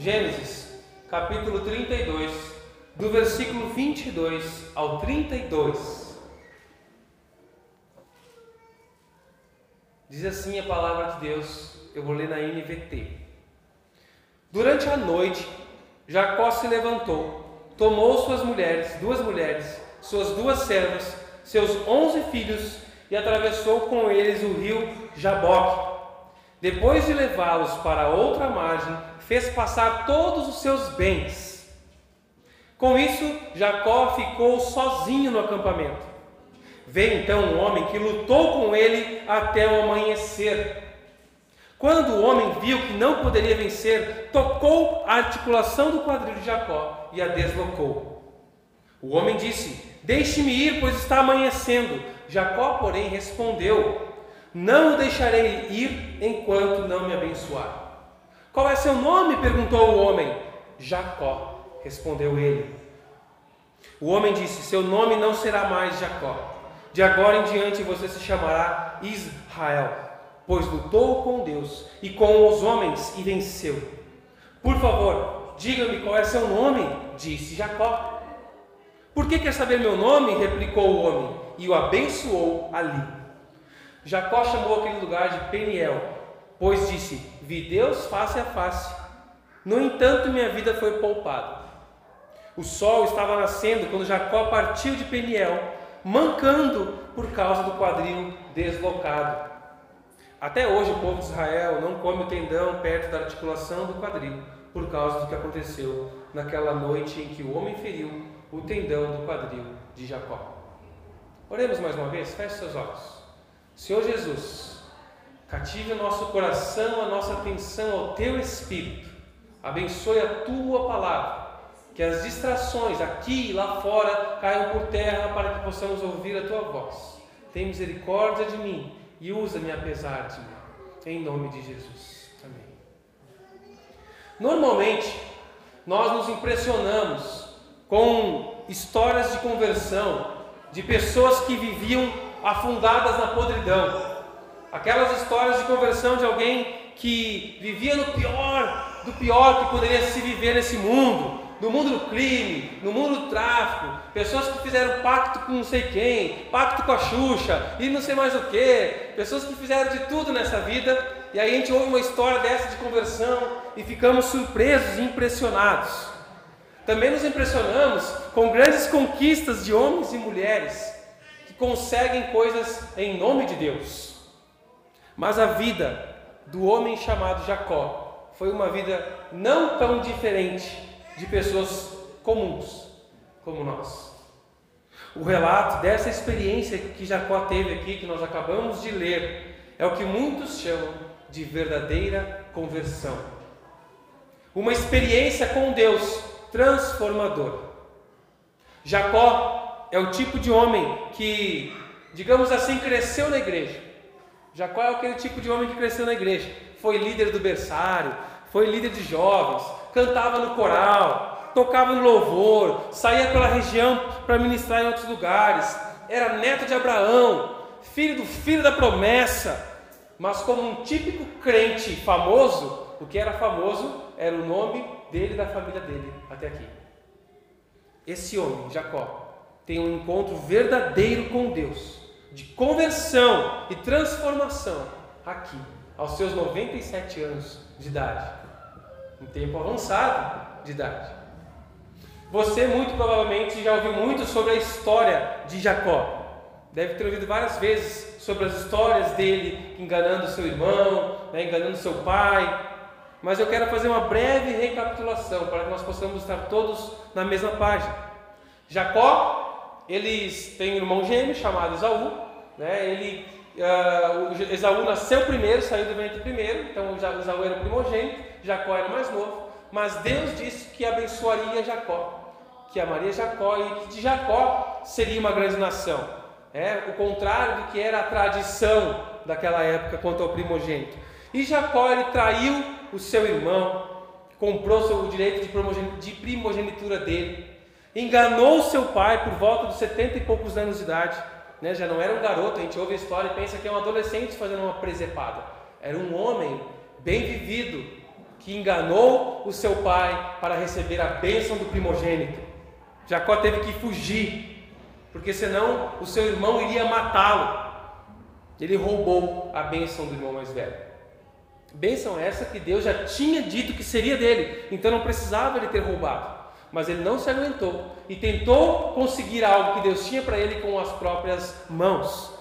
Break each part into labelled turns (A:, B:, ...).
A: Gênesis, capítulo 32, do versículo 22 ao 32. Diz assim a palavra de Deus, eu vou ler na NVT. Durante a noite, Jacó se levantou, tomou suas mulheres, duas mulheres, suas duas servas, seus onze filhos e atravessou com eles o rio Jaboque. Depois de levá-los para outra margem, fez passar todos os seus bens. Com isso, Jacó ficou sozinho no acampamento. Veio então um homem que lutou com ele até o amanhecer. Quando o homem viu que não poderia vencer, tocou a articulação do quadril de Jacó e a deslocou. O homem disse: Deixe-me ir, pois está amanhecendo. Jacó, porém, respondeu: Não o deixarei ir enquanto não me abençoar. Qual é seu nome? perguntou o homem. Jacó, respondeu ele. O homem disse: Seu nome não será mais Jacó. De agora em diante você se chamará Israel, pois lutou com Deus e com os homens e venceu. Por favor, diga-me qual é seu nome, disse Jacó. Por que quer saber meu nome? replicou o homem, e o abençoou ali. Jacó chamou aquele lugar de Peniel, pois disse: Vi Deus face a face. No entanto, minha vida foi poupada. O sol estava nascendo quando Jacó partiu de Peniel, mancando por causa do quadril deslocado. Até hoje, o povo de Israel não come o tendão perto da articulação do quadril, por causa do que aconteceu naquela noite em que o homem feriu o tendão do quadril de Jacó. Oremos mais uma vez, feche seus olhos. Senhor Jesus, Cative o nosso coração, a nossa atenção ao teu espírito. Abençoe a tua palavra. Que as distrações aqui e lá fora caiam por terra para que possamos ouvir a tua voz. Tem misericórdia de mim e usa-me apesar de mim. Em nome de Jesus. Amém. Normalmente, nós nos impressionamos com histórias de conversão de pessoas que viviam afundadas na podridão. Aquelas histórias de conversão de alguém que vivia no pior, do pior que poderia se viver nesse mundo, no mundo do crime, no mundo do tráfico, pessoas que fizeram pacto com não sei quem, pacto com a Xuxa e não sei mais o que, pessoas que fizeram de tudo nessa vida, e aí a gente ouve uma história dessa de conversão e ficamos surpresos e impressionados. Também nos impressionamos com grandes conquistas de homens e mulheres conseguem coisas em nome de Deus. Mas a vida do homem chamado Jacó foi uma vida não tão diferente de pessoas comuns como nós. O relato dessa experiência que Jacó teve aqui, que nós acabamos de ler, é o que muitos chamam de verdadeira conversão. Uma experiência com Deus transformador. Jacó é o tipo de homem que, digamos assim, cresceu na igreja Jacó é aquele tipo de homem que cresceu na igreja. Foi líder do berçário, foi líder de jovens, cantava no coral, tocava no louvor, saía pela região para ministrar em outros lugares. Era neto de Abraão, filho do filho da promessa. Mas como um típico crente famoso, o que era famoso era o nome dele e da família dele até aqui. Esse homem, Jacó, tem um encontro verdadeiro com Deus de conversão e transformação aqui, aos seus 97 anos de idade, um tempo avançado de idade. Você muito provavelmente já ouviu muito sobre a história de Jacó. Deve ter ouvido várias vezes sobre as histórias dele enganando seu irmão, né, enganando seu pai. Mas eu quero fazer uma breve recapitulação para que nós possamos estar todos na mesma página. Jacó eles têm um irmão gêmeo chamado Esaú, né? Ele, uh, Esaú nasceu primeiro, saiu do ventre primeiro, então Esaú era primogênito, Jacó era mais novo, mas Deus disse que abençoaria Jacó, que amaria Jacó e que de Jacó seria uma grande nação. É o contrário do que era a tradição daquela época quanto ao primogênito. E Jacó ele traiu o seu irmão, comprou o direito de primogenitura dele, enganou seu pai por volta dos setenta e poucos anos de idade, né? já não era um garoto, a gente ouve a história e pensa que é um adolescente fazendo uma presepada. Era um homem bem vivido, que enganou o seu pai para receber a bênção do primogênito. Jacó teve que fugir, porque senão o seu irmão iria matá-lo. Ele roubou a bênção do irmão mais velho. Bênção essa que Deus já tinha dito que seria dele, então não precisava ele ter roubado. Mas ele não se aguentou e tentou conseguir algo que Deus tinha para ele com as próprias mãos.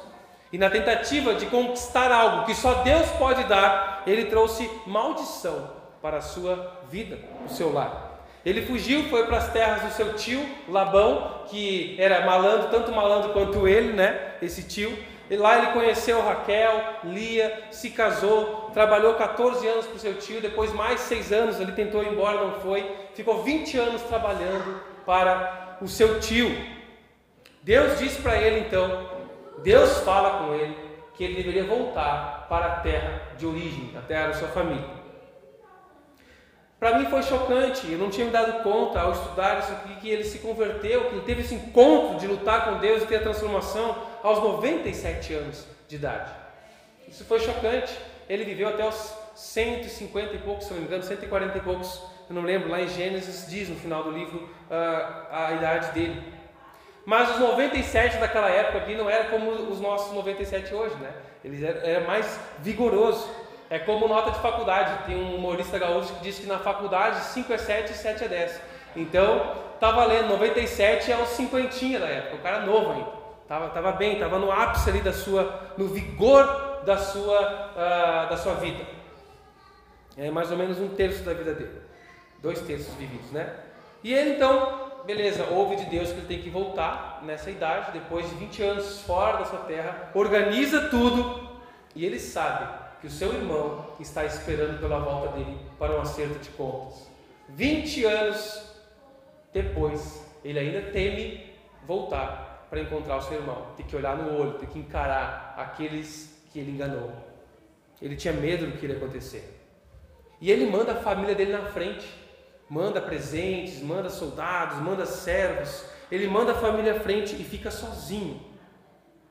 A: E na tentativa de conquistar algo que só Deus pode dar, ele trouxe maldição para a sua vida, o seu lar. Ele fugiu, foi para as terras do seu tio Labão, que era malandro, tanto malandro quanto ele, né? Esse tio. E lá ele conheceu Raquel, Lia, se casou, trabalhou 14 anos para o seu tio, depois mais 6 anos, ele tentou ir embora, não foi. Ficou 20 anos trabalhando para o seu tio. Deus disse para ele então, Deus fala com ele que ele deveria voltar para a terra de origem, a terra da sua família. Para mim foi chocante, eu não tinha me dado conta ao estudar isso aqui que ele se converteu, que ele teve esse encontro de lutar com Deus e ter a transformação aos 97 anos de idade. Isso foi chocante. Ele viveu até os 150 e poucos, se não me engano, 140 e poucos, eu não lembro, lá em Gênesis diz no final do livro uh, a idade dele. Mas os 97 daquela época aqui não era como os nossos 97 hoje, né? Eram, era mais vigoroso. É como nota de faculdade. Tem um humorista gaúcho que diz que na faculdade 5 é 7 e 7 é 10. Então, tá valendo. 97 é o cinquentinha da época. O cara novo ainda. Tava, tava bem, tava no ápice ali da sua, no vigor da sua, uh, da sua vida. É mais ou menos um terço da vida dele. Dois terços vividos, né? E ele então, beleza, ouve de Deus que ele tem que voltar nessa idade, depois de 20 anos fora da sua terra, organiza tudo e ele sabe que o seu irmão está esperando pela volta dele para um acerto de contas. 20 anos depois, ele ainda teme voltar para encontrar o seu irmão. Tem que olhar no olho, tem que encarar aqueles que ele enganou. Ele tinha medo do que iria acontecer. E ele manda a família dele na frente. Manda presentes, manda soldados, manda servos. Ele manda a família à frente e fica sozinho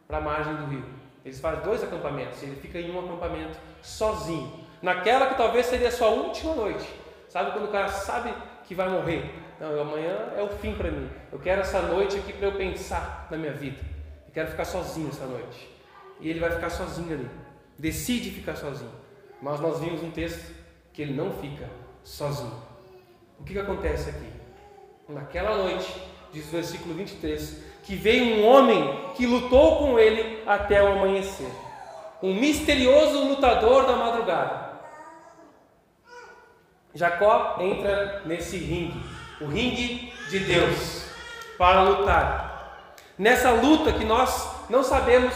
A: para a margem do rio. Eles fazem dois acampamentos, ele fica em um acampamento sozinho, naquela que talvez seria a sua última noite. Sabe quando o cara sabe que vai morrer? Não, amanhã é o fim para mim. Eu quero essa noite aqui para eu pensar na minha vida. Eu quero ficar sozinho essa noite. E ele vai ficar sozinho ali. Decide ficar sozinho. Mas nós vimos um texto que ele não fica sozinho. O que, que acontece aqui? Naquela noite, diz o versículo 23, que veio um homem que lutou com ele até o amanhecer. Um misterioso lutador da madrugada. Jacó entra nesse ringue, o ringue de Deus, para lutar. Nessa luta que nós não sabemos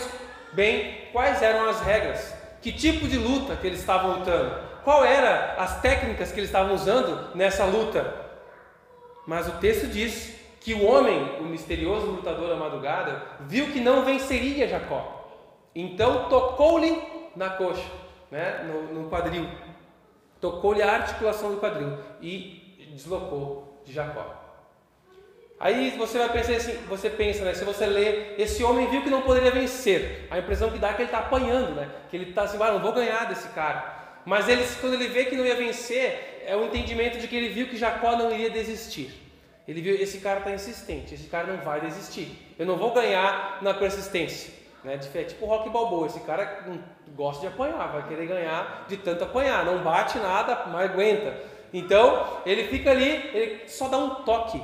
A: bem quais eram as regras, que tipo de luta que eles estavam lutando, qual eram as técnicas que eles estavam usando nessa luta. Mas o texto diz que o homem, o misterioso lutador da madrugada, viu que não venceria Jacó. Então tocou-lhe na coxa, né, no, no quadril. Tocou-lhe a articulação do quadril e deslocou de Jacó. Aí você vai pensar assim, você pensa, né? Se você lê, esse homem viu que não poderia vencer. A impressão que dá é que ele está apanhando, né? Que ele está assim, ah, não vou ganhar desse cara. Mas ele, quando ele vê que não ia vencer, é o entendimento de que ele viu que Jacó não iria desistir. Ele viu, esse cara está insistente, esse cara não vai desistir. Eu não vou ganhar na persistência. Né? É tipo o Rock Balboa, esse cara gosta de apanhar, vai querer ganhar de tanto apanhar, não bate nada, mas aguenta. Então, ele fica ali, ele só dá um toque.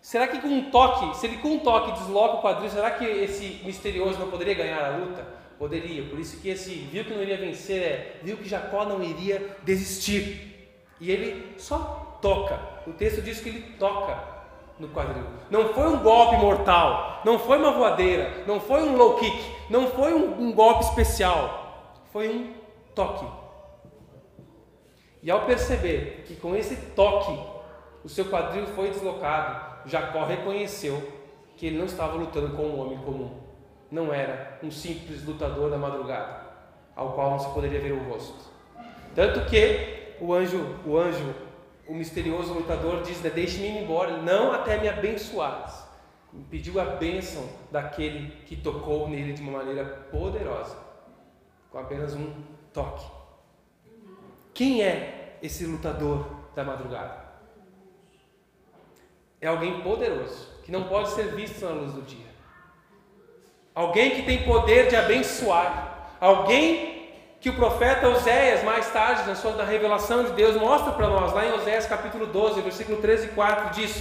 A: Será que com um toque, se ele com um toque desloca o quadril, será que esse misterioso não poderia ganhar a luta? Poderia, por isso que esse viu que não iria vencer, é, viu que Jacó não iria desistir. E ele só toca. O texto diz que ele toca no quadril. Não foi um golpe mortal, não foi uma voadeira, não foi um low kick, não foi um, um golpe especial. Foi um toque. E ao perceber que com esse toque o seu quadril foi deslocado, Jacó reconheceu que ele não estava lutando com um homem comum. Não era um simples lutador da madrugada, ao qual não se poderia ver o rosto. Tanto que o anjo, o anjo, o misterioso lutador diz: né, Deixe-me ir embora, não até me abençoares. Pediu a bênção daquele que tocou nele de uma maneira poderosa, com apenas um toque. Quem é esse lutador da madrugada? É alguém poderoso, que não pode ser visto na luz do dia. Alguém que tem poder de abençoar. Alguém que o profeta Oséias, mais tarde, na sua da revelação de Deus, mostra para nós, lá em Oséias capítulo 12, versículo 13 e 4, diz: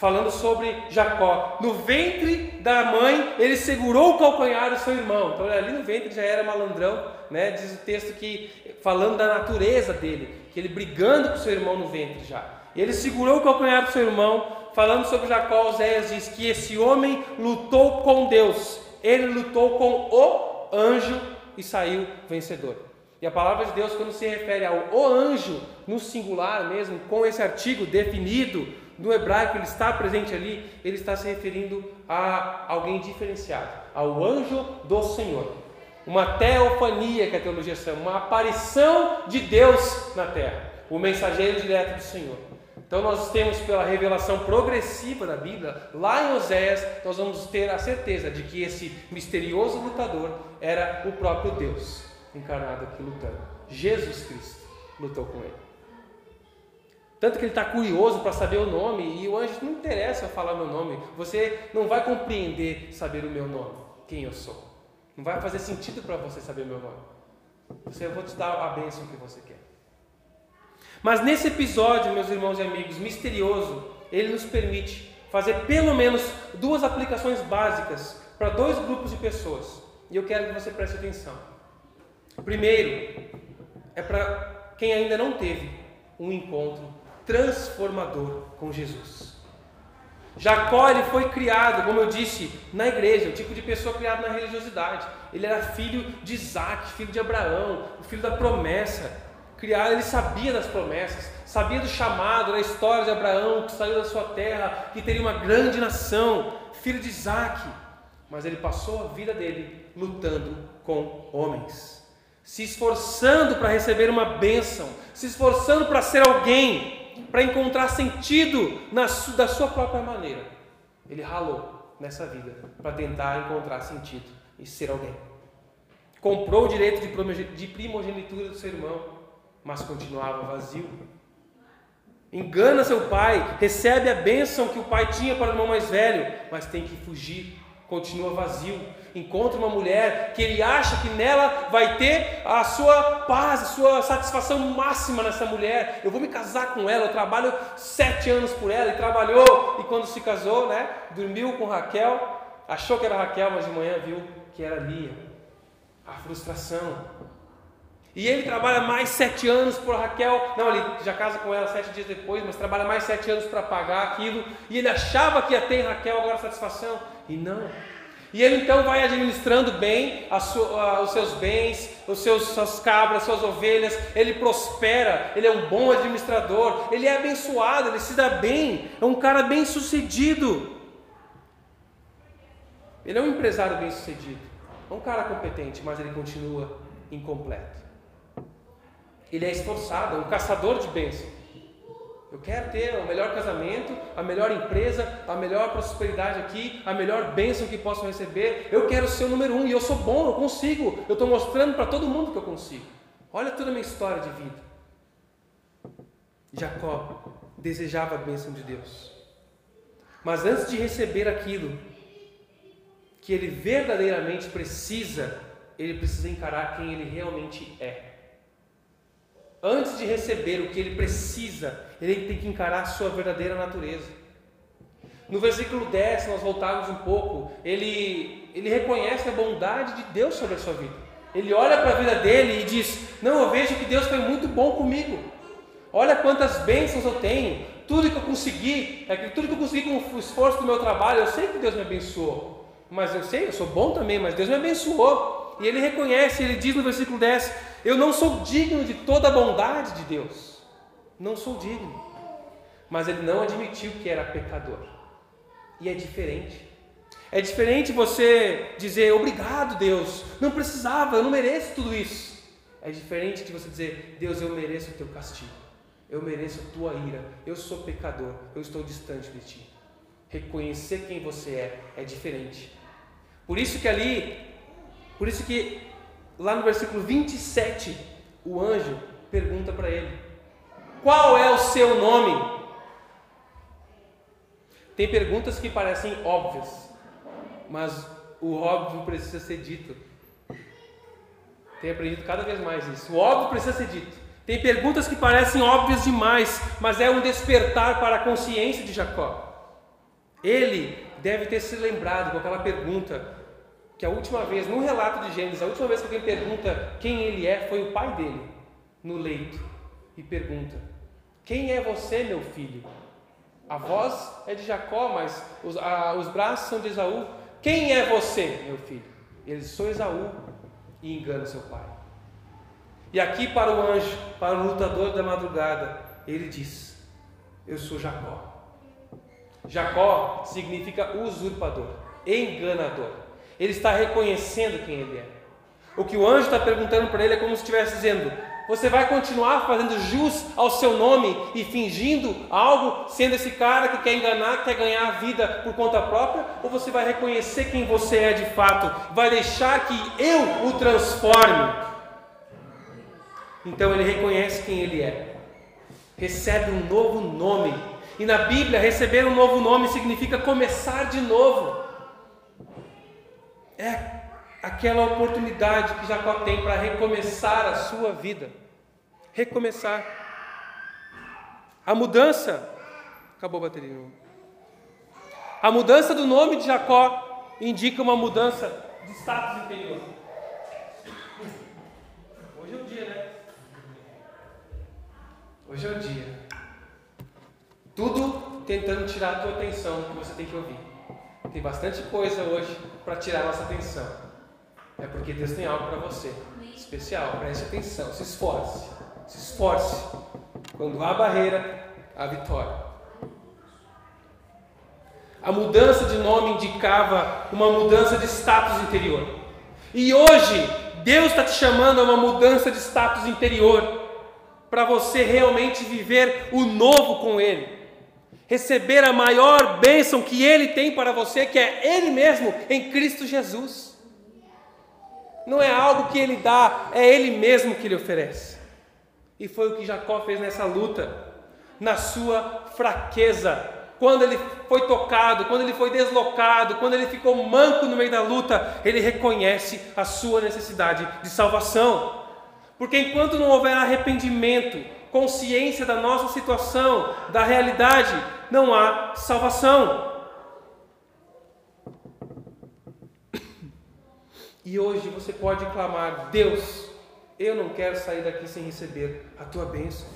A: falando sobre Jacó. No ventre da mãe, ele segurou o calcanhar do seu irmão. Então, ali no ventre já era malandrão, né? Diz o texto que, falando da natureza dele, que ele brigando com seu irmão no ventre já. Ele segurou o calcanhar do seu irmão, falando sobre Jacó, Oséias diz que esse homem lutou com Deus, ele lutou com o anjo e saiu vencedor. E a palavra de Deus, quando se refere ao o anjo, no singular mesmo, com esse artigo definido, no hebraico ele está presente ali, ele está se referindo a alguém diferenciado, ao anjo do Senhor. Uma teofania que a teologia chama, uma aparição de Deus na terra, o mensageiro direto do Senhor. Então nós temos pela revelação progressiva da Bíblia, lá em Oséias, nós vamos ter a certeza de que esse misterioso lutador era o próprio Deus encarnado aqui lutando. Jesus Cristo lutou com ele. Tanto que ele está curioso para saber o nome, e o anjo não interessa falar meu nome. Você não vai compreender saber o meu nome, quem eu sou. Não vai fazer sentido para você saber meu nome. Você, eu vou te dar a bênção que você quer. Mas nesse episódio, meus irmãos e amigos, misterioso, ele nos permite fazer pelo menos duas aplicações básicas para dois grupos de pessoas. E eu quero que você preste atenção. Primeiro, é para quem ainda não teve um encontro transformador com Jesus. Jacó ele foi criado, como eu disse, na igreja, o tipo de pessoa criada na religiosidade. Ele era filho de Isaac, filho de Abraão, o filho da promessa. Criado, ele sabia das promessas, sabia do chamado, da história de Abraão que saiu da sua terra, que teria uma grande nação, filho de Isaac. Mas ele passou a vida dele lutando com homens, se esforçando para receber uma bênção, se esforçando para ser alguém para encontrar sentido na, da sua própria maneira. Ele ralou nessa vida para tentar encontrar sentido e ser alguém. Comprou o direito de primogenitura do seu irmão, mas continuava vazio. Engana seu pai, recebe a bênção que o pai tinha para o irmão mais velho, mas tem que fugir, continua vazio encontra uma mulher que ele acha que nela vai ter a sua paz, a sua satisfação máxima nessa mulher. Eu vou me casar com ela, eu trabalho sete anos por ela, e trabalhou, e quando se casou, né, dormiu com Raquel, achou que era Raquel, mas de manhã viu que era Lia. A frustração. E ele trabalha mais sete anos por Raquel. Não, ele já casa com ela sete dias depois, mas trabalha mais sete anos para pagar aquilo. E ele achava que ia ter Raquel agora satisfação. E não. E ele então vai administrando bem sua, os seus bens, os seus, suas cabras, suas ovelhas, ele prospera, ele é um bom administrador, ele é abençoado, ele se dá bem, é um cara bem sucedido. Ele é um empresário bem sucedido, é um cara competente, mas ele continua incompleto. Ele é esforçado, é um caçador de bênçãos. Eu quero ter o melhor casamento, a melhor empresa, a melhor prosperidade aqui, a melhor bênção que posso receber. Eu quero ser o número um e eu sou bom, eu consigo. Eu estou mostrando para todo mundo que eu consigo. Olha toda a minha história de vida. Jacó desejava a bênção de Deus. Mas antes de receber aquilo que ele verdadeiramente precisa, ele precisa encarar quem ele realmente é. Antes de receber o que ele precisa, ele tem que encarar a sua verdadeira natureza. No versículo 10, nós voltarmos um pouco, ele, ele reconhece a bondade de Deus sobre a sua vida. Ele olha para a vida dele e diz: Não, eu vejo que Deus foi muito bom comigo. Olha quantas bênçãos eu tenho. Tudo que eu consegui, é tudo que eu consegui com o esforço do meu trabalho, eu sei que Deus me abençoou. Mas eu sei, eu sou bom também, mas Deus me abençoou. E ele reconhece, ele diz no versículo 10: Eu não sou digno de toda a bondade de Deus não sou digno. Mas ele não admitiu que era pecador. E é diferente. É diferente você dizer obrigado, Deus, não precisava, eu não mereço tudo isso. É diferente de você dizer, Deus, eu mereço o teu castigo, eu mereço a tua ira, eu sou pecador, eu estou distante de ti. Reconhecer quem você é é diferente. Por isso que ali, por isso que lá no versículo 27, o anjo pergunta para ele: Qual é o seu nome? Tem perguntas que parecem óbvias, mas o óbvio precisa ser dito. Tenho aprendido cada vez mais isso. O óbvio precisa ser dito. Tem perguntas que parecem óbvias demais, mas é um despertar para a consciência de Jacó. Ele deve ter se lembrado com aquela pergunta que a última vez, no relato de Gênesis, a última vez que alguém pergunta quem ele é, foi o pai dele, no leito, e pergunta: Quem é você, meu filho? A voz é de Jacó, mas os, a, os braços são de Esaú. Quem é você, meu filho? Ele sou Esaú e engana seu pai. E aqui para o anjo, para o lutador da madrugada, ele diz: Eu sou Jacó. Jacó significa usurpador, enganador. Ele está reconhecendo quem ele é. O que o anjo está perguntando para ele é como se estivesse dizendo: Você vai continuar fazendo jus ao seu nome e fingindo algo, sendo esse cara que quer enganar, que quer ganhar a vida por conta própria? Ou você vai reconhecer quem você é de fato? Vai deixar que eu o transforme? Então ele reconhece quem ele é, recebe um novo nome e na Bíblia, receber um novo nome significa começar de novo. É aquela oportunidade que Jacó tem para recomeçar a sua vida. Recomeçar. A mudança. Acabou a bateria. A mudança do nome de Jacó indica uma mudança de status interior. Hoje é o dia, né? Hoje é o dia. Tudo tentando tirar a tua atenção que você tem que ouvir. Tem bastante coisa hoje para tirar nossa atenção. É porque Deus tem algo para você especial. Preste atenção, se esforce. Se esforce. Quando há barreira, há vitória. A mudança de nome indicava uma mudança de status interior. E hoje, Deus está te chamando a uma mudança de status interior para você realmente viver o novo com Ele receber a maior bênção que Ele tem para você, que é Ele mesmo em Cristo Jesus. Não é algo que Ele dá, é Ele mesmo que Ele oferece. E foi o que Jacó fez nessa luta, na sua fraqueza, quando ele foi tocado, quando ele foi deslocado, quando ele ficou manco no meio da luta, ele reconhece a sua necessidade de salvação. Porque enquanto não houver arrependimento, consciência da nossa situação, da realidade, não há salvação. E hoje você pode clamar: Deus, eu não quero sair daqui sem receber a tua bênção.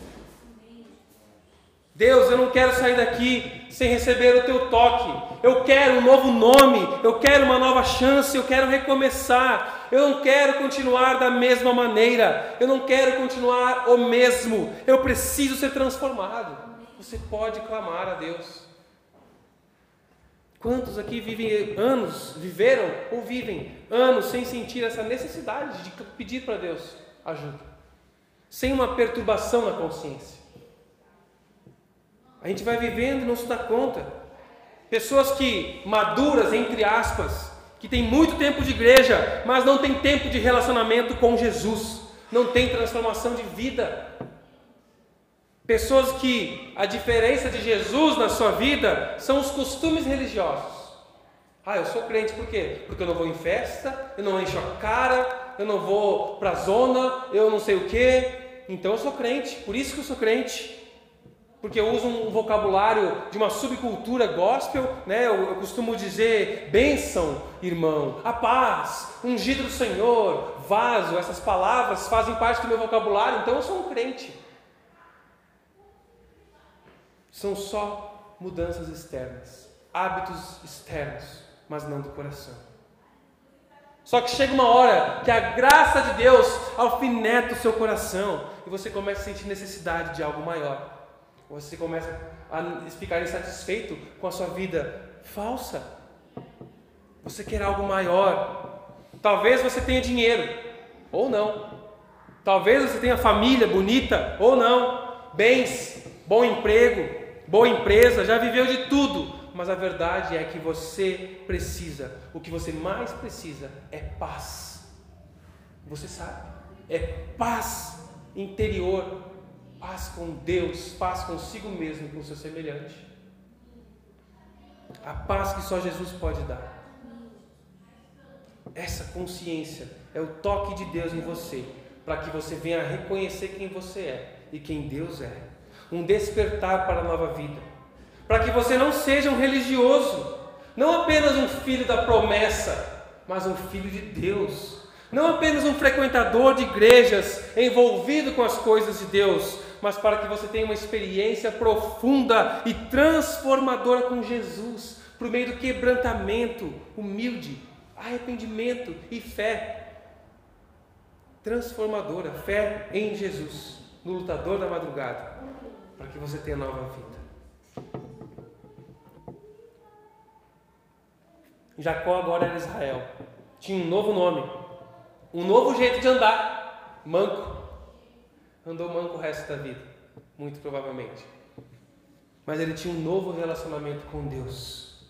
A: Deus, eu não quero sair daqui sem receber o teu toque. Eu quero um novo nome, eu quero uma nova chance, eu quero recomeçar. Eu não quero continuar da mesma maneira, eu não quero continuar o mesmo. Eu preciso ser transformado. Você pode clamar a Deus. Quantos aqui vivem anos, viveram ou vivem anos sem sentir essa necessidade de pedir para Deus ajuda, sem uma perturbação na consciência? A gente vai vivendo e não se dá conta. Pessoas que maduras, entre aspas, que têm muito tempo de igreja, mas não tem tempo de relacionamento com Jesus, não tem transformação de vida. Pessoas que a diferença de Jesus na sua vida são os costumes religiosos. Ah, eu sou crente por quê? Porque eu não vou em festa, eu não encho a cara, eu não vou para a zona, eu não sei o quê. Então eu sou crente, por isso que eu sou crente porque uso um vocabulário de uma subcultura gospel, né? Eu, eu, costumo dizer bênção, irmão, a paz, ungido do Senhor, vaso, essas palavras fazem parte do meu vocabulário, então eu sou um crente. São só mudanças externas, hábitos externos, mas não do coração. Só que chega uma hora que a graça de Deus alfineta o seu coração e você começa a sentir necessidade de algo maior. Você começa a ficar insatisfeito com a sua vida falsa. Você quer algo maior. Talvez você tenha dinheiro, ou não. Talvez você tenha família bonita, ou não. Bens, bom emprego, boa empresa, já viveu de tudo. Mas a verdade é que você precisa, o que você mais precisa é paz. Você sabe, é paz interior paz com Deus, paz consigo mesmo com o seu semelhante. A paz que só Jesus pode dar. Essa consciência é o toque de Deus em você, para que você venha a reconhecer quem você é e quem Deus é. Um despertar para a nova vida. Para que você não seja um religioso, não apenas um filho da promessa, mas um filho de Deus. Não apenas um frequentador de igrejas envolvido com as coisas de Deus, mas para que você tenha uma experiência profunda e transformadora com Jesus, por meio do quebrantamento humilde, arrependimento e fé transformadora, fé em Jesus, no lutador da madrugada, para que você tenha nova vida. Jacó agora era Israel, tinha um novo nome, um novo jeito de andar, manco. Andou manco o resto da vida, muito provavelmente. Mas ele tinha um novo relacionamento com Deus,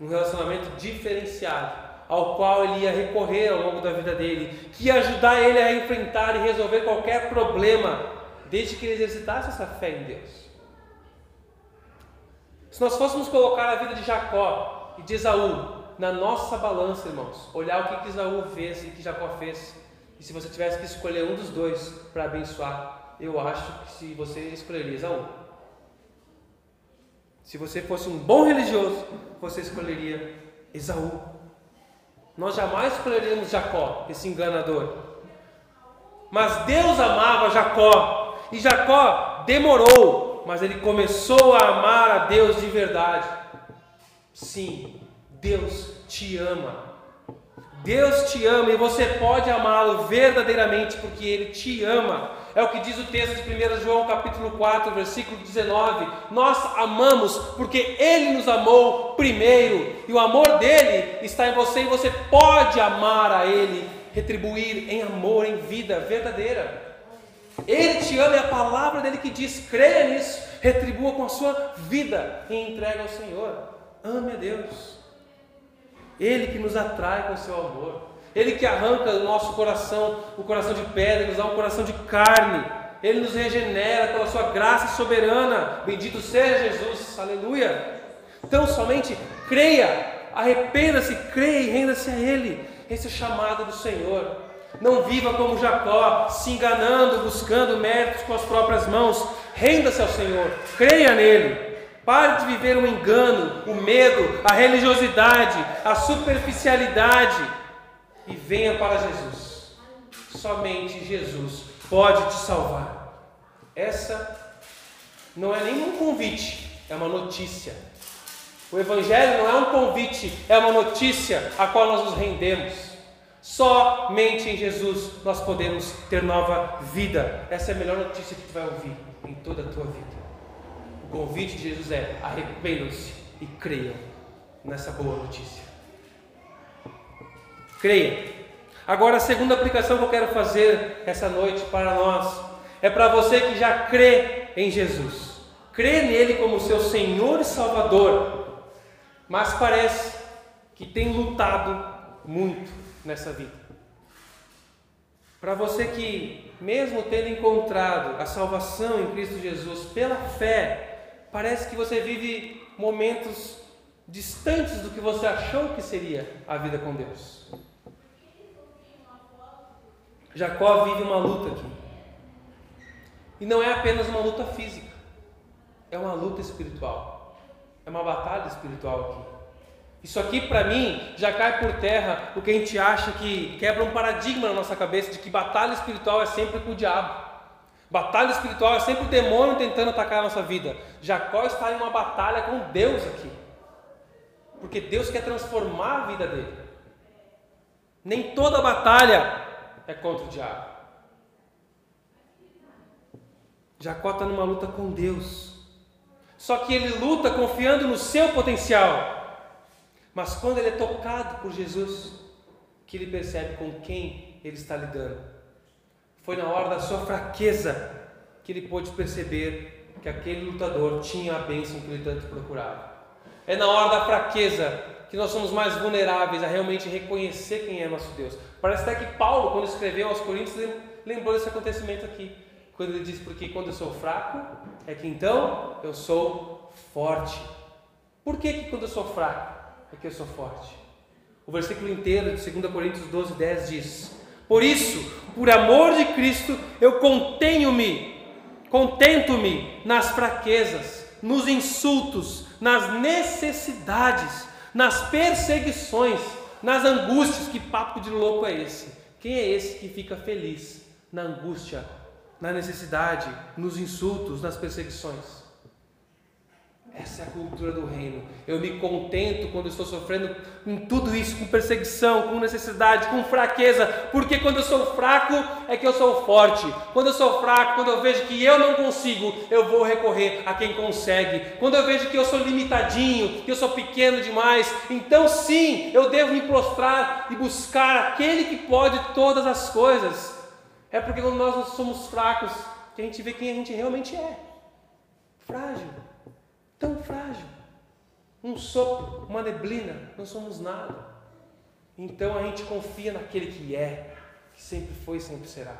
A: um relacionamento diferenciado ao qual ele ia recorrer ao longo da vida dele, que ia ajudar ele a enfrentar e resolver qualquer problema, desde que ele exercitasse essa fé em Deus. Se nós fôssemos colocar a vida de Jacó e de Esaú na nossa balança, irmãos, olhar o que, que Esaú fez e que Jacó fez, se você tivesse que escolher um dos dois para abençoar, eu acho que se você escolheria Esaú. Se você fosse um bom religioso, você escolheria Esaú. Nós jamais escolheríamos Jacó, esse enganador. Mas Deus amava Jacó, e Jacó demorou, mas ele começou a amar a Deus de verdade. Sim, Deus te ama. Deus te ama e você pode amá-lo verdadeiramente porque ele te ama. É o que diz o texto de 1 João capítulo 4, versículo 19. Nós amamos porque Ele nos amou primeiro. E o amor dele está em você e você pode amar a Ele, retribuir em amor, em vida verdadeira. Ele te ama, é a palavra dele que diz: creia nisso, retribua com a sua vida e entrega ao Senhor. Ame a Deus. Ele que nos atrai com o seu amor. Ele que arranca o nosso coração, o coração de pedra, nos dá um coração de carne. Ele nos regenera pela sua graça soberana. Bendito seja Jesus. Aleluia. Então somente creia, arrependa-se, creia e renda-se a Ele. Esse é o chamado do Senhor. Não viva como Jacó, se enganando, buscando méritos com as próprias mãos. Renda-se ao Senhor, creia nele. Pare de viver o engano, o medo, a religiosidade, a superficialidade e venha para Jesus. Somente Jesus pode te salvar. Essa não é nenhum convite, é uma notícia. O Evangelho não é um convite, é uma notícia a qual nós nos rendemos. Somente em Jesus nós podemos ter nova vida. Essa é a melhor notícia que tu vai ouvir em toda a tua vida. Convite de Jesus é: arrependam-se e creiam nessa boa notícia. Creia. Agora, a segunda aplicação que eu quero fazer essa noite para nós é para você que já crê em Jesus, crê nele como seu Senhor e Salvador, mas parece que tem lutado muito nessa vida. Para você que, mesmo tendo encontrado a salvação em Cristo Jesus pela fé, parece que você vive momentos distantes do que você achou que seria a vida com Deus. Jacó vive uma luta aqui. E não é apenas uma luta física, é uma luta espiritual. É uma batalha espiritual aqui. Isso aqui, para mim, já cai por terra o que a gente acha que quebra um paradigma na nossa cabeça de que batalha espiritual é sempre com o diabo. Batalha espiritual é sempre o demônio tentando atacar a nossa vida. Jacó está em uma batalha com Deus aqui. Porque Deus quer transformar a vida dele. Nem toda batalha é contra o diabo. Jacó está numa luta com Deus. Só que ele luta confiando no seu potencial. Mas quando ele é tocado por Jesus, que ele percebe com quem ele está lidando. Foi na hora da sua fraqueza que ele pôde perceber que aquele lutador tinha a bênção que ele tanto procurava. É na hora da fraqueza que nós somos mais vulneráveis a realmente reconhecer quem é nosso Deus. Parece até que Paulo, quando escreveu aos Coríntios, lembrou desse acontecimento aqui. quando ele diz: Porque quando eu sou fraco, é que então eu sou forte. Por que, que quando eu sou fraco, é que eu sou forte? O versículo inteiro de 2 Coríntios 12, 10 diz: Por isso, por amor de Cristo, eu contenho-me, contento-me nas fraquezas, nos insultos, nas necessidades, nas perseguições, nas angústias. Que papo de louco é esse? Quem é esse que fica feliz na angústia, na necessidade, nos insultos, nas perseguições? Essa é a cultura do reino. Eu me contento quando estou sofrendo com tudo isso, com perseguição, com necessidade, com fraqueza, porque quando eu sou fraco é que eu sou forte. Quando eu sou fraco, quando eu vejo que eu não consigo, eu vou recorrer a quem consegue. Quando eu vejo que eu sou limitadinho, que eu sou pequeno demais, então sim, eu devo me prostrar e buscar aquele que pode todas as coisas. É porque quando nós somos fracos, que a gente vê quem a gente realmente é. Frágil tão frágil. Um sopro, uma neblina, não somos nada. Então a gente confia naquele que é, que sempre foi e sempre será.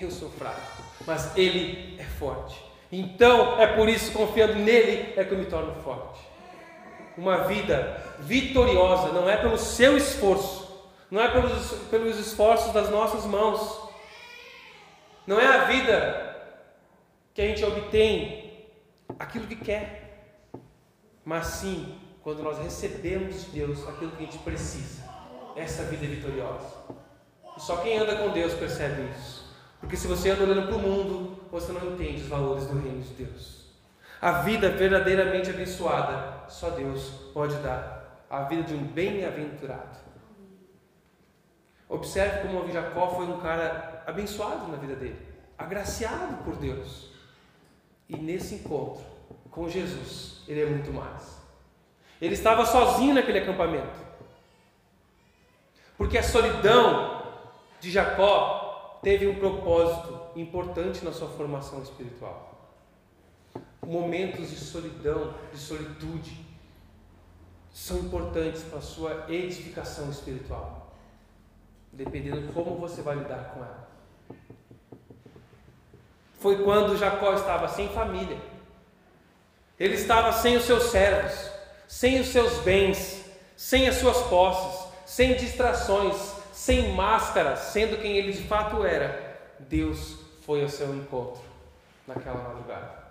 A: Eu sou fraco, mas Ele é forte. Então é por isso, confiando nele, é que eu me torno forte. Uma vida vitoriosa não é pelo seu esforço, não é pelos, pelos esforços das nossas mãos, não é a vida que a gente obtém aquilo que quer, mas sim quando nós recebemos de Deus aquilo que a gente precisa. Essa vida é vitoriosa. E só quem anda com Deus percebe isso. Porque se você anda olhando para o mundo, você não entende os valores do reino de Deus. A vida verdadeiramente abençoada, só Deus pode dar. A vida de um bem-aventurado. Observe como Jacó foi um cara abençoado na vida dele, agraciado por Deus. E nesse encontro com Jesus, ele é muito mais. Ele estava sozinho naquele acampamento. Porque a solidão de Jacó teve um propósito importante na sua formação espiritual. Momentos de solidão, de solitude, são importantes para a sua edificação espiritual, dependendo de como você vai lidar com ela foi quando Jacó estava sem família. Ele estava sem os seus servos, sem os seus bens, sem as suas posses, sem distrações, sem máscara, sendo quem ele de fato era. Deus foi ao seu encontro naquela madrugada.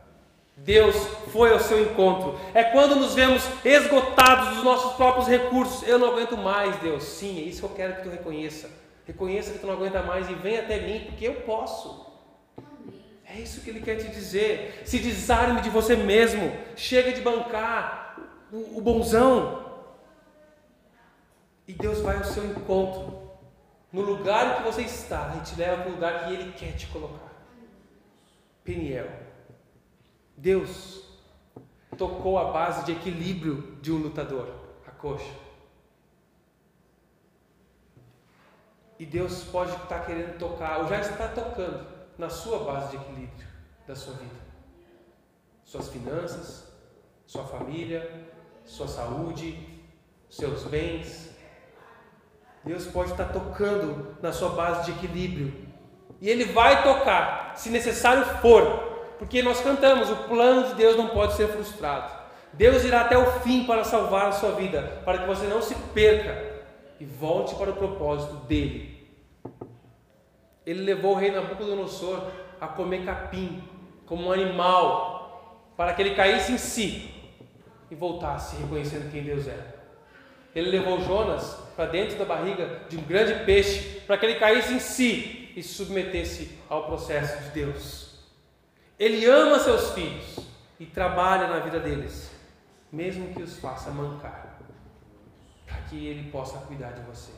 A: Deus foi ao seu encontro. É quando nos vemos esgotados dos nossos próprios recursos. Eu não aguento mais, Deus. Sim, é isso que eu quero que tu reconheça. Reconheça que tu não aguenta mais e venha até mim, porque eu posso. É isso que ele quer te dizer. Se desarme de você mesmo. Chega de bancar o, o bonzão. E Deus vai ao seu encontro. No lugar que você está. E te leva para o lugar que Ele quer te colocar. Peniel. Deus tocou a base de equilíbrio de um lutador. A coxa. E Deus pode estar querendo tocar, ou já está tocando na sua base de equilíbrio da sua vida. Suas finanças, sua família, sua saúde, seus bens. Deus pode estar tocando na sua base de equilíbrio. E Ele vai tocar, se necessário for, porque nós cantamos: o plano de Deus não pode ser frustrado. Deus irá até o fim para salvar a sua vida, para que você não se perca e volte para o propósito dele ele levou o rei Nabucodonosor a comer capim, como um animal, para que ele caísse em si e voltasse reconhecendo quem Deus é. Ele levou Jonas para dentro da barriga de um grande peixe, para que ele caísse em si e se submetesse ao processo de Deus. Ele ama seus filhos e trabalha na vida deles, mesmo que os faça mancar, para que ele possa cuidar de você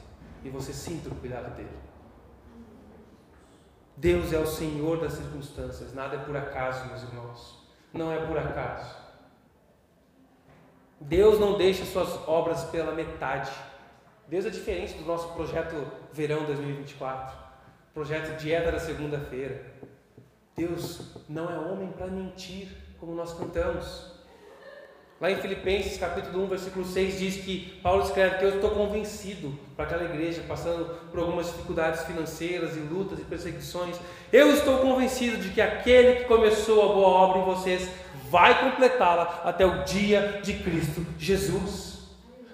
A: e você sinta o cuidado dele. Deus é o Senhor das circunstâncias, nada é por acaso, meus irmãos. Não é por acaso. Deus não deixa suas obras pela metade. Deus é diferente do nosso projeto Verão 2024, projeto Dieta da Segunda-feira. Deus não é homem para mentir, como nós cantamos. Lá em Filipenses capítulo 1, versículo 6 diz que Paulo escreve que eu estou convencido para aquela igreja passando por algumas dificuldades financeiras e lutas e perseguições. Eu estou convencido de que aquele que começou a boa obra em vocês vai completá-la até o dia de Cristo Jesus.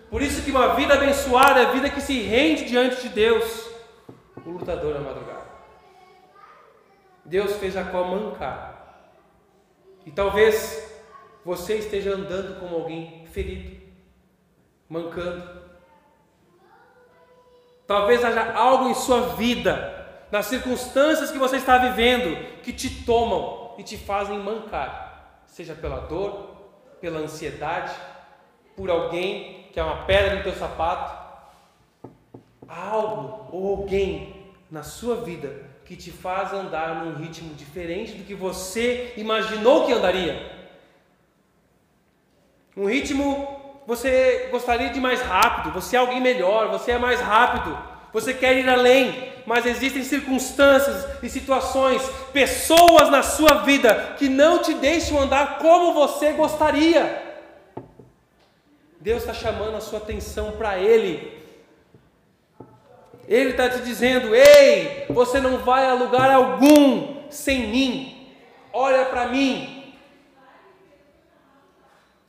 A: Por isso que uma vida abençoada é a vida que se rende diante de Deus. O lutador na madrugada. Deus fez Jacó mancar. E talvez você esteja andando como alguém ferido, mancando. Talvez haja algo em sua vida, nas circunstâncias que você está vivendo, que te tomam e te fazem mancar, seja pela dor, pela ansiedade, por alguém que é uma pedra no teu sapato. Há algo ou alguém na sua vida que te faz andar num ritmo diferente do que você imaginou que andaria. Um ritmo, você gostaria de mais rápido, você é alguém melhor, você é mais rápido, você quer ir além, mas existem circunstâncias e situações, pessoas na sua vida que não te deixam andar como você gostaria. Deus está chamando a sua atenção para Ele. Ele está te dizendo: Ei, você não vai a lugar algum sem mim. Olha para mim,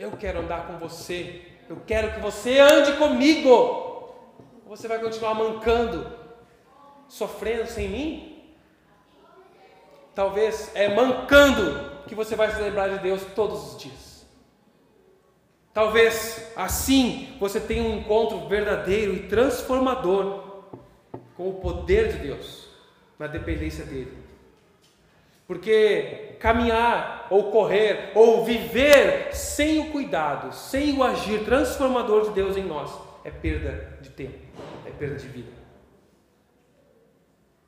A: eu quero andar com você. Eu quero que você ande comigo. Você vai continuar mancando, sofrendo sem mim? Talvez é mancando que você vai se lembrar de Deus todos os dias. Talvez assim você tenha um encontro verdadeiro e transformador com o poder de Deus, na dependência dele. Porque caminhar, ou correr, ou viver sem o cuidado, sem o agir transformador de Deus em nós, é perda de tempo, é perda de vida.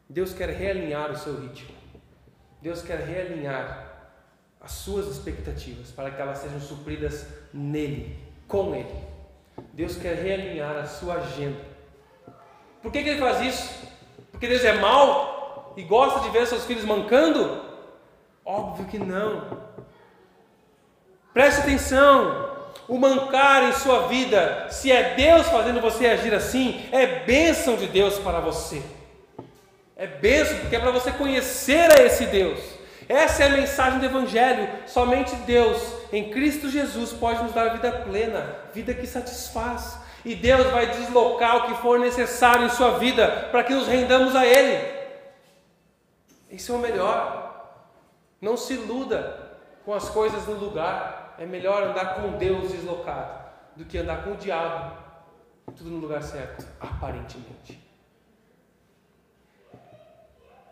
A: Deus quer realinhar o seu ritmo. Deus quer realinhar as suas expectativas para que elas sejam supridas nele, com ele. Deus quer realinhar a sua agenda. Por que, que ele faz isso? Porque Deus é mau e gosta de ver seus filhos mancando? Óbvio que não. Preste atenção. O mancar em sua vida, se é Deus fazendo você agir assim, é bênção de Deus para você. É bênção porque é para você conhecer a esse Deus. Essa é a mensagem do Evangelho. Somente Deus, em Cristo Jesus, pode nos dar vida plena, vida que satisfaz. E Deus vai deslocar o que for necessário em sua vida para que nos rendamos a Ele. Isso é o melhor. Não se iluda com as coisas no lugar. É melhor andar com Deus deslocado do que andar com o diabo, tudo no lugar certo, aparentemente.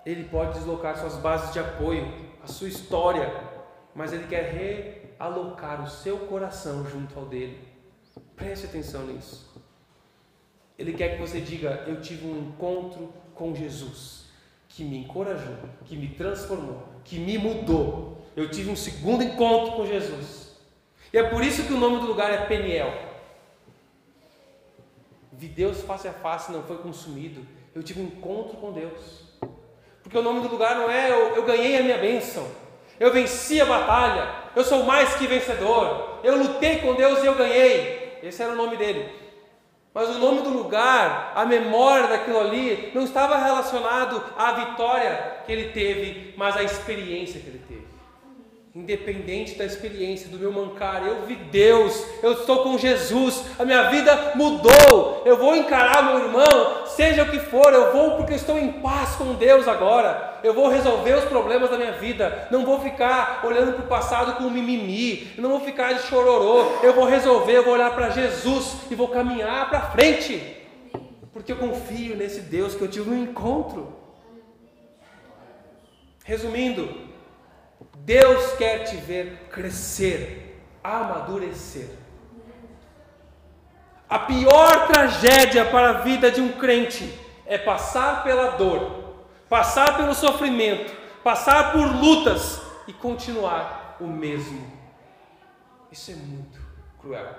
A: Ele pode deslocar suas bases de apoio, a sua história, mas ele quer realocar o seu coração junto ao dele. Preste atenção nisso. Ele quer que você diga: Eu tive um encontro com Jesus que me encorajou, que me transformou, que me mudou. Eu tive um segundo encontro com Jesus. E é por isso que o nome do lugar é Peniel. Vi Deus face a face, não foi consumido. Eu tive um encontro com Deus. Porque o nome do lugar não é eu, eu ganhei a minha bênção, eu venci a batalha, eu sou mais que vencedor, eu lutei com Deus e eu ganhei. Esse era o nome dele. Mas o nome do lugar, a memória daquilo ali, não estava relacionado à vitória que ele teve, mas à experiência que ele teve. Independente da experiência, do meu mancar, eu vi Deus, eu estou com Jesus, a minha vida mudou. Eu vou encarar meu irmão, seja o que for, eu vou porque estou em paz com Deus agora. Eu vou resolver os problemas da minha vida. Não vou ficar olhando para o passado com mimimi, não vou ficar de chororô. Eu vou resolver, eu vou olhar para Jesus e vou caminhar para frente, porque eu confio nesse Deus que eu tive um encontro. Resumindo, Deus quer te ver crescer, amadurecer. A pior tragédia para a vida de um crente é passar pela dor, passar pelo sofrimento, passar por lutas e continuar o mesmo. Isso é muito cruel.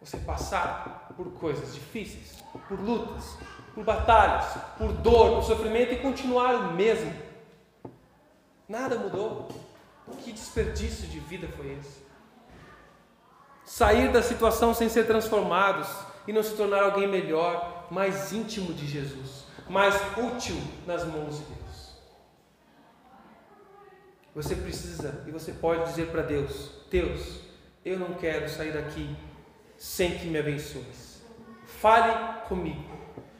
A: Você passar por coisas difíceis, por lutas, por batalhas, por dor, por sofrimento e continuar o mesmo. Nada mudou. Que desperdício de vida foi esse? sair da situação sem ser transformados e não se tornar alguém melhor, mais íntimo de Jesus, mais útil nas mãos de Deus. Você precisa e você pode dizer para Deus: Deus, eu não quero sair daqui sem que me abençoes. Fale comigo.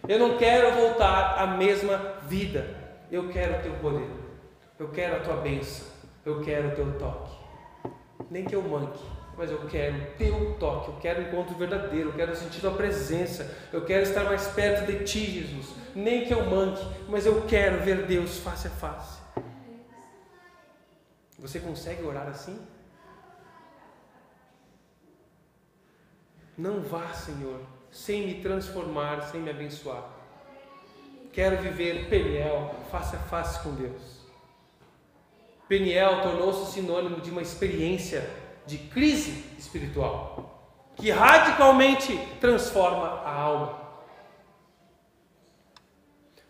A: Eu não quero voltar à mesma vida. Eu quero o teu poder. Eu quero a tua bênção. Eu quero o teu toque. Nem que eu manque, mas eu quero o teu toque. Eu quero o encontro verdadeiro. Eu quero sentir tua presença. Eu quero estar mais perto de ti, Jesus. Nem que eu manque, mas eu quero ver Deus face a face. Você consegue orar assim? Não vá, Senhor, sem me transformar, sem me abençoar. Quero viver Peniel face a face com Deus. Peniel tornou-se sinônimo de uma experiência de crise espiritual que radicalmente transforma a alma.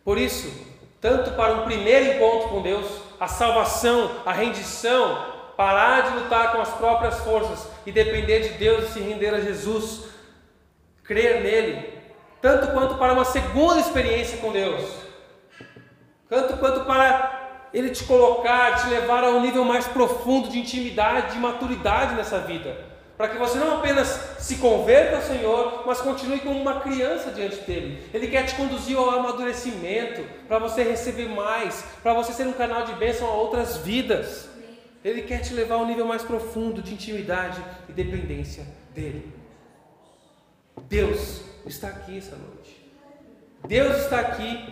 A: Por isso, tanto para um primeiro encontro com Deus, a salvação, a rendição, parar de lutar com as próprias forças e depender de Deus e se render a Jesus, crer nele, tanto quanto para uma segunda experiência com Deus, tanto quanto para Ele te colocar, te levar a um nível mais profundo de intimidade, de maturidade nessa vida, para que você não apenas se converta ao Senhor, mas continue como uma criança diante dele. Ele quer te conduzir ao amadurecimento, para você receber mais, para você ser um canal de bênção a outras vidas. Ele quer te levar a um nível mais profundo de intimidade e dependência dele. Deus está aqui essa noite. Deus está aqui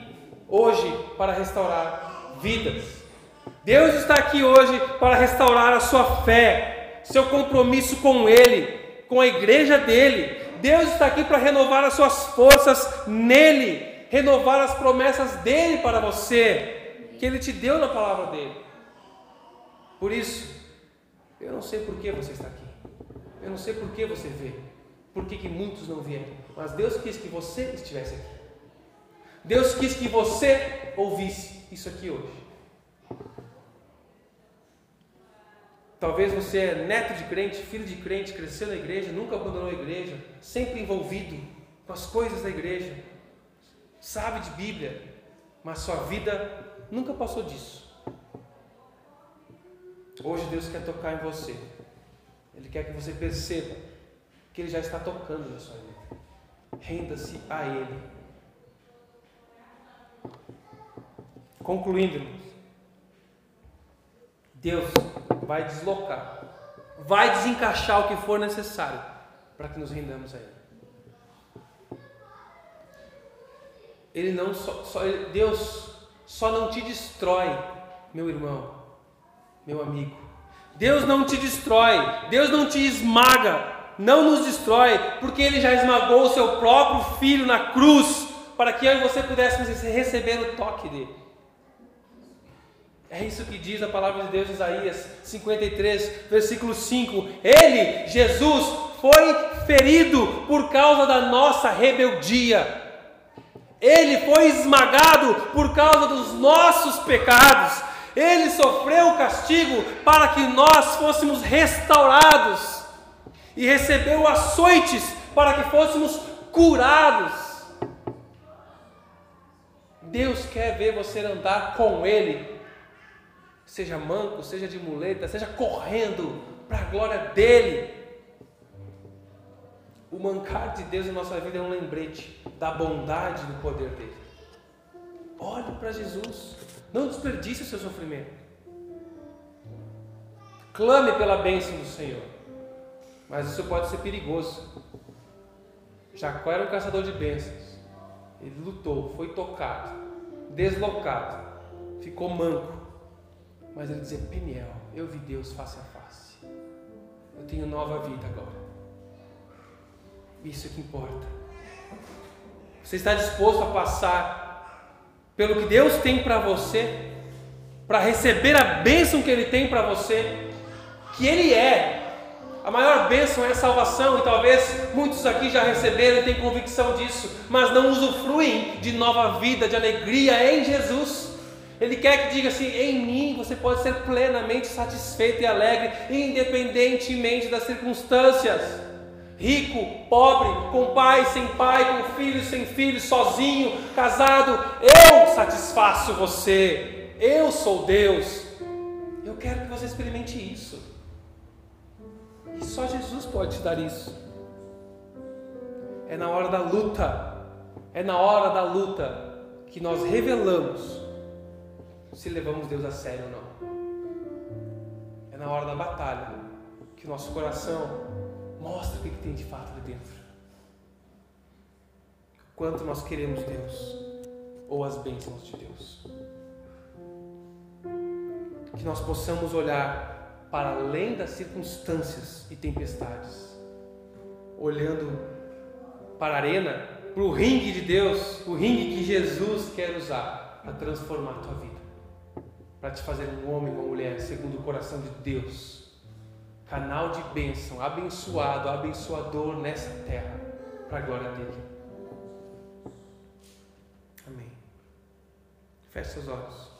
A: hoje para restaurar vidas. Deus está aqui hoje para restaurar a sua fé, seu compromisso com Ele, com a igreja dele. Deus está aqui para renovar as suas forças nele, renovar as promessas dele para você, que ele te deu na palavra dele. Por isso, eu não sei por que você está aqui. Eu não sei por que você vê. Por que, que muitos não vieram. Mas Deus quis que você estivesse aqui. Deus quis que você ouvisse isso aqui hoje. Talvez você é neto de crente, filho de crente, cresceu na igreja, nunca abandonou a igreja, sempre envolvido com as coisas da igreja, sabe de Bíblia, mas sua vida nunca passou disso. Hoje Deus quer tocar em você. Ele quer que você perceba que Ele já está tocando na sua vida. Renda-se a Ele. Concluindo, Deus vai deslocar, vai desencaixar o que for necessário para que nos rendamos a Ele. Ele não só, só Deus só não te destrói, meu irmão, meu amigo. Deus não te destrói, Deus não te esmaga, não nos destrói, porque Ele já esmagou o seu próprio filho na cruz, para que eu e você pudéssemos receber o toque dele. É isso que diz a palavra de Deus, Isaías 53, versículo 5. Ele, Jesus, foi ferido por causa da nossa rebeldia. Ele foi esmagado por causa dos nossos pecados. Ele sofreu o castigo para que nós fôssemos restaurados e recebeu açoites para que fôssemos curados. Deus quer ver você andar com Ele, seja manco, seja de muleta, seja correndo para a glória dEle. O mancar de Deus em nossa vida é um lembrete da bondade do poder dEle. Olhe para Jesus. Não desperdice o seu sofrimento. Clame pela bênção do Senhor. Mas isso pode ser perigoso. Jacó era um caçador de bênçãos. Ele lutou, foi tocado, deslocado, ficou manco. Mas ele dizia: Peniel, eu vi Deus face a face. Eu tenho nova vida agora. Isso é que importa. Você está disposto a passar pelo que Deus tem para você, para receber a bênção que Ele tem para você, que Ele é. A maior bênção é a salvação, e talvez muitos aqui já receberam e têm convicção disso, mas não usufruem de nova vida, de alegria em Jesus. Ele quer que diga assim: em mim você pode ser plenamente satisfeito e alegre, independentemente das circunstâncias. rico, pobre, com pai, sem pai, com filho, sem filho, sozinho, casado, eu satisfaço você. Eu sou Deus. Eu quero que você experimente isso. E só Jesus pode te dar isso. É na hora da luta, é na hora da luta que nós revelamos se levamos Deus a sério ou não. É na hora da batalha que o nosso coração mostra o que tem de fato ali dentro. Quanto nós queremos Deus ou as bênçãos de Deus. Que nós possamos olhar para além das circunstâncias e tempestades, olhando para a arena, para o ringue de Deus, o ringue que Jesus quer usar para transformar a tua vida, para te fazer um homem, uma mulher segundo o coração de Deus canal de bênção, abençoado, abençoador nessa terra, para a glória dele. Amém. Feche seus olhos.